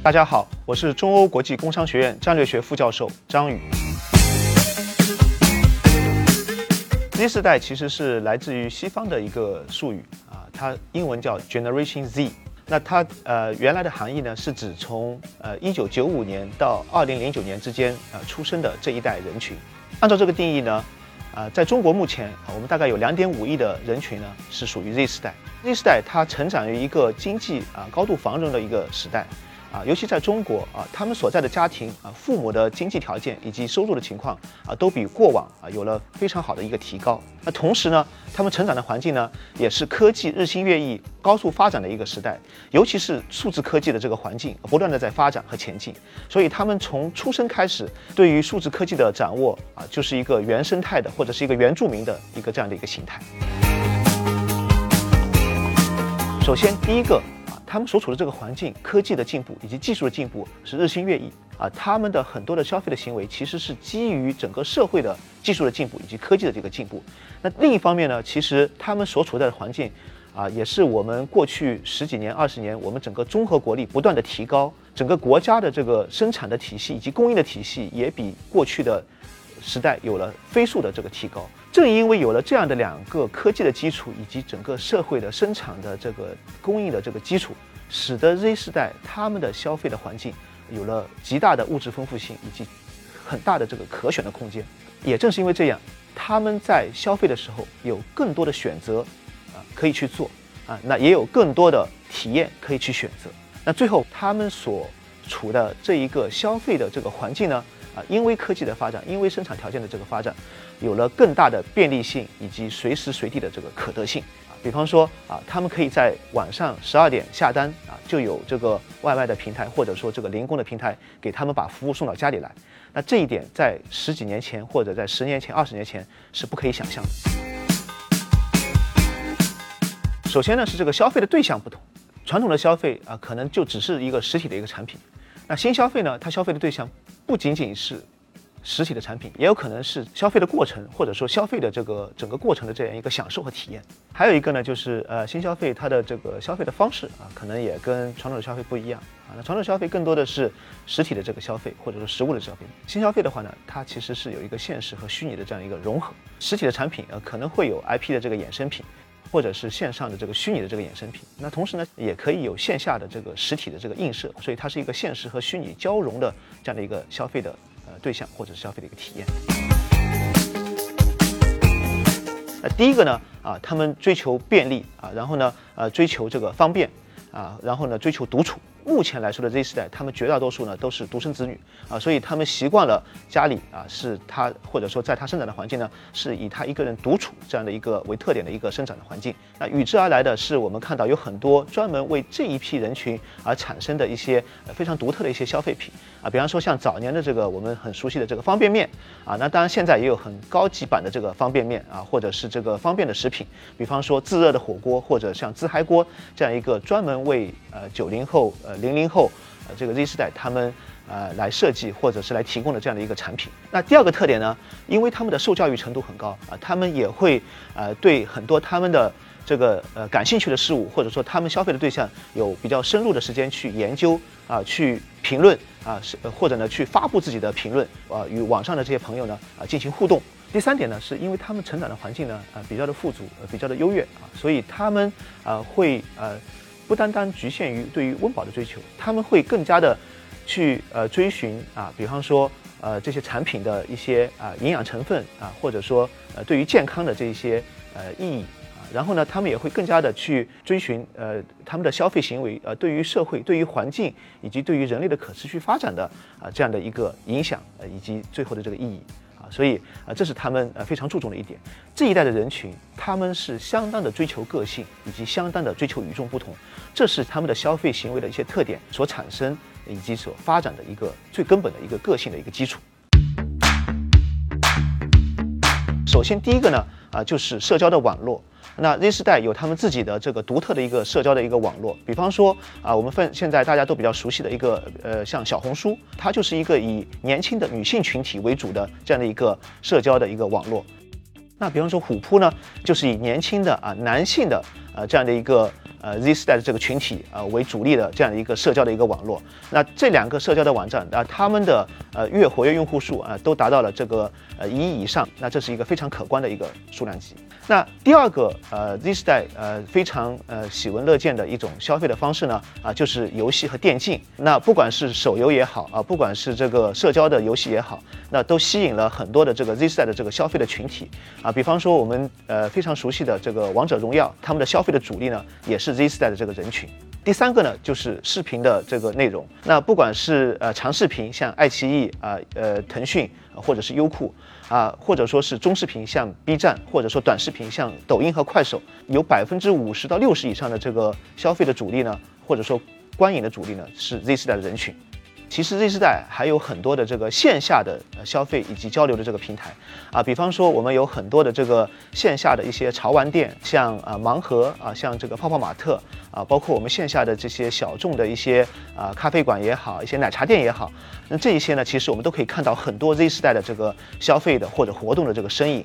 大家好，我是中欧国际工商学院战略学副教授张宇。Z 世代其实是来自于西方的一个术语啊，它英文叫 Generation Z。那它呃原来的含义呢，是指从呃一九九五年到二零零九年之间呃出生的这一代人群。按照这个定义呢，啊，在中国目前我们大概有两点五亿的人群呢是属于 Z 世代。Z 世代它成长于一个经济啊高度繁荣的一个时代。啊，尤其在中国啊，他们所在的家庭啊，父母的经济条件以及收入的情况啊，都比过往啊有了非常好的一个提高。那同时呢，他们成长的环境呢，也是科技日新月异、高速发展的一个时代，尤其是数字科技的这个环境不断的在发展和前进。所以他们从出生开始，对于数字科技的掌握啊，就是一个原生态的或者是一个原住民的一个这样的一个形态。首先，第一个。他们所处的这个环境，科技的进步以及技术的进步是日新月异啊。他们的很多的消费的行为其实是基于整个社会的技术的进步以及科技的这个进步。那另一方面呢，其实他们所处在的环境啊，也是我们过去十几年、二十年，我们整个综合国力不断的提高，整个国家的这个生产的体系以及供应的体系也比过去的时代有了飞速的这个提高。正因为有了这样的两个科技的基础，以及整个社会的生产的这个供应的这个基础，使得 Z 世代他们的消费的环境有了极大的物质丰富性以及很大的这个可选的空间。也正是因为这样，他们在消费的时候有更多的选择啊可以去做啊，那也有更多的体验可以去选择。那最后他们所处的这一个消费的这个环境呢？因为科技的发展，因为生产条件的这个发展，有了更大的便利性以及随时随地的这个可得性啊。比方说啊，他们可以在晚上十二点下单啊，就有这个外卖的平台或者说这个零工的平台给他们把服务送到家里来。那这一点在十几年前或者在十年前、二十年前是不可以想象的。首先呢，是这个消费的对象不同，传统的消费啊，可能就只是一个实体的一个产品。那新消费呢？它消费的对象不仅仅是实体的产品，也有可能是消费的过程，或者说消费的这个整个过程的这样一个享受和体验。还有一个呢，就是呃，新消费它的这个消费的方式啊，可能也跟传统的消费不一样啊。那传统消费更多的是实体的这个消费，或者说实物的消费。新消费的话呢，它其实是有一个现实和虚拟的这样一个融合。实体的产品呃，可能会有 IP 的这个衍生品。或者是线上的这个虚拟的这个衍生品，那同时呢，也可以有线下的这个实体的这个映射，所以它是一个现实和虚拟交融的这样的一个消费的呃对象或者是消费的一个体验。那第一个呢，啊，他们追求便利啊，然后呢，呃，追求这个方便啊，然后呢，追求独处。目前来说的 Z 世代，他们绝大多数呢都是独生子女啊，所以他们习惯了家里啊是他或者说在他生长的环境呢是以他一个人独处这样的一个为特点的一个生长的环境。那与之而来的是我们看到有很多专门为这一批人群而产生的一些非常独特的一些消费品啊，比方说像早年的这个我们很熟悉的这个方便面啊，那当然现在也有很高级版的这个方便面啊，或者是这个方便的食品，比方说自热的火锅或者像自嗨锅这样一个专门为呃九零后呃。零零后，呃，这个 Z 世代他们呃来设计或者是来提供的这样的一个产品。那第二个特点呢，因为他们的受教育程度很高啊，他们也会呃对很多他们的这个呃感兴趣的事物，或者说他们消费的对象有比较深入的时间去研究啊，去评论啊，是或者呢去发布自己的评论啊，与网上的这些朋友呢啊进行互动。第三点呢，是因为他们成长的环境呢啊比较的富足，呃比较的优越啊，所以他们啊会呃。不单单局限于对于温饱的追求，他们会更加的去呃追寻啊，比方说呃这些产品的一些啊营养成分啊，或者说呃对于健康的这一些呃意义啊，然后呢，他们也会更加的去追寻呃他们的消费行为呃对于社会、对于环境以及对于人类的可持续发展的啊这样的一个影响呃以及最后的这个意义。所以啊，这是他们呃非常注重的一点。这一代的人群，他们是相当的追求个性，以及相当的追求与众不同。这是他们的消费行为的一些特点所产生以及所发展的一个最根本的一个个性的一个基础。首先，第一个呢，啊，就是社交的网络。那 Z 世代有他们自己的这个独特的一个社交的一个网络，比方说啊，我们分现在大家都比较熟悉的一个呃，像小红书，它就是一个以年轻的女性群体为主的这样的一个社交的一个网络。那比方说虎扑呢，就是以年轻的啊男性的呃这样的一个呃 Z 世代的这个群体啊为主力的这样一个社交的一个网络。那这两个社交的网站啊，他们的呃月活跃用户数啊都达到了这个呃一亿以上，那这是一个非常可观的一个数量级。那第二个呃 Z 世代呃非常呃喜闻乐见的一种消费的方式呢啊就是游戏和电竞。那不管是手游也好啊，不管是这个社交的游戏也好，那都吸引了很多的这个 Z 世代的这个消费的群体啊。比方说我们呃非常熟悉的这个王者荣耀，他们的消费的主力呢也是 Z 时代的这个人群。第三个呢就是视频的这个内容。那不管是呃长视频，像爱奇艺啊呃腾讯或者是优酷啊，或者说是中视频，像 B 站，或者说短视频，像抖音和快手，有百分之五十到六十以上的这个消费的主力呢，或者说观影的主力呢是 Z 时代的人群。其实 Z 世代还有很多的这个线下的消费以及交流的这个平台啊，比方说我们有很多的这个线下的一些潮玩店，像啊盲盒啊，像这个泡泡玛特啊，包括我们线下的这些小众的一些啊咖啡馆也好，一些奶茶店也好，那这一些呢，其实我们都可以看到很多 Z 世代的这个消费的或者活动的这个身影。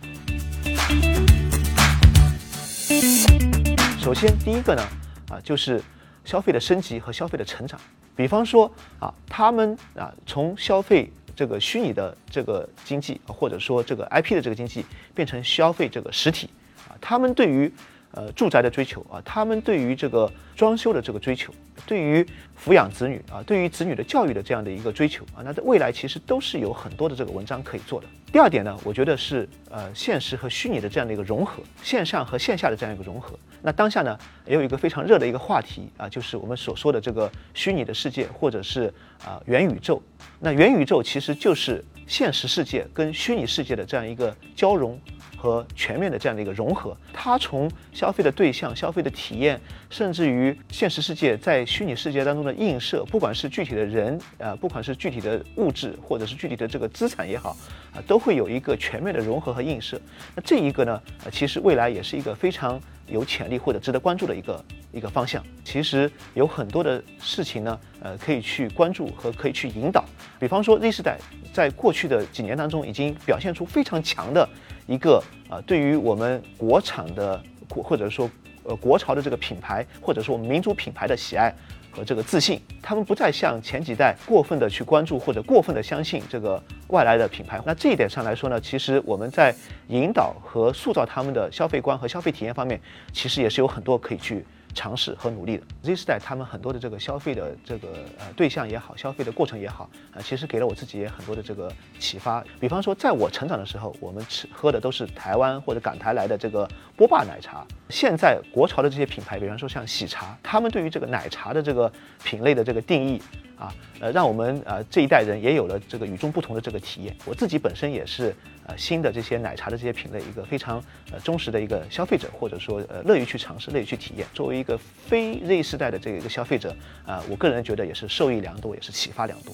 首先第一个呢，啊就是消费的升级和消费的成长。比方说啊，他们啊从消费这个虚拟的这个经济，或者说这个 IP 的这个经济，变成消费这个实体啊，他们对于呃住宅的追求啊，他们对于这个装修的这个追求，对于抚养子女啊，对于子女的教育的这样的一个追求啊，那在未来其实都是有很多的这个文章可以做的。第二点呢，我觉得是呃现实和虚拟的这样的一个融合，线上和线下的这样一个融合。那当下呢，也有一个非常热的一个话题啊，就是我们所说的这个虚拟的世界，或者是啊元宇宙。那元宇宙其实就是现实世界跟虚拟世界的这样一个交融和全面的这样的一个融合。它从消费的对象、消费的体验，甚至于现实世界在虚拟世界当中的映射，不管是具体的人啊，不管是具体的物质，或者是具体的这个资产也好啊，都会有一个全面的融合和映射。那这一个呢，呃，其实未来也是一个非常。有潜力或者值得关注的一个一个方向，其实有很多的事情呢，呃，可以去关注和可以去引导。比方说，Z 世代在过去的几年当中，已经表现出非常强的一个啊，对于我们国产的或者说呃国潮的这个品牌，或者说我们民族品牌的喜爱。和这个自信，他们不再像前几代过分的去关注或者过分的相信这个外来的品牌。那这一点上来说呢，其实我们在引导和塑造他们的消费观和消费体验方面，其实也是有很多可以去。尝试和努力的 Z 世代，他们很多的这个消费的这个呃对象也好，消费的过程也好，啊，其实给了我自己也很多的这个启发。比方说，在我成长的时候，我们吃喝的都是台湾或者港台来的这个波霸奶茶。现在国潮的这些品牌，比方说像喜茶，他们对于这个奶茶的这个品类的这个定义。啊，呃，让我们呃这一代人也有了这个与众不同的这个体验。我自己本身也是呃新的这些奶茶的这些品类一个非常呃忠实的一个消费者，或者说呃乐于去尝试、乐于去体验。作为一个非 Z 世代的这个一个消费者，啊，我个人觉得也是受益良多，也是启发良多。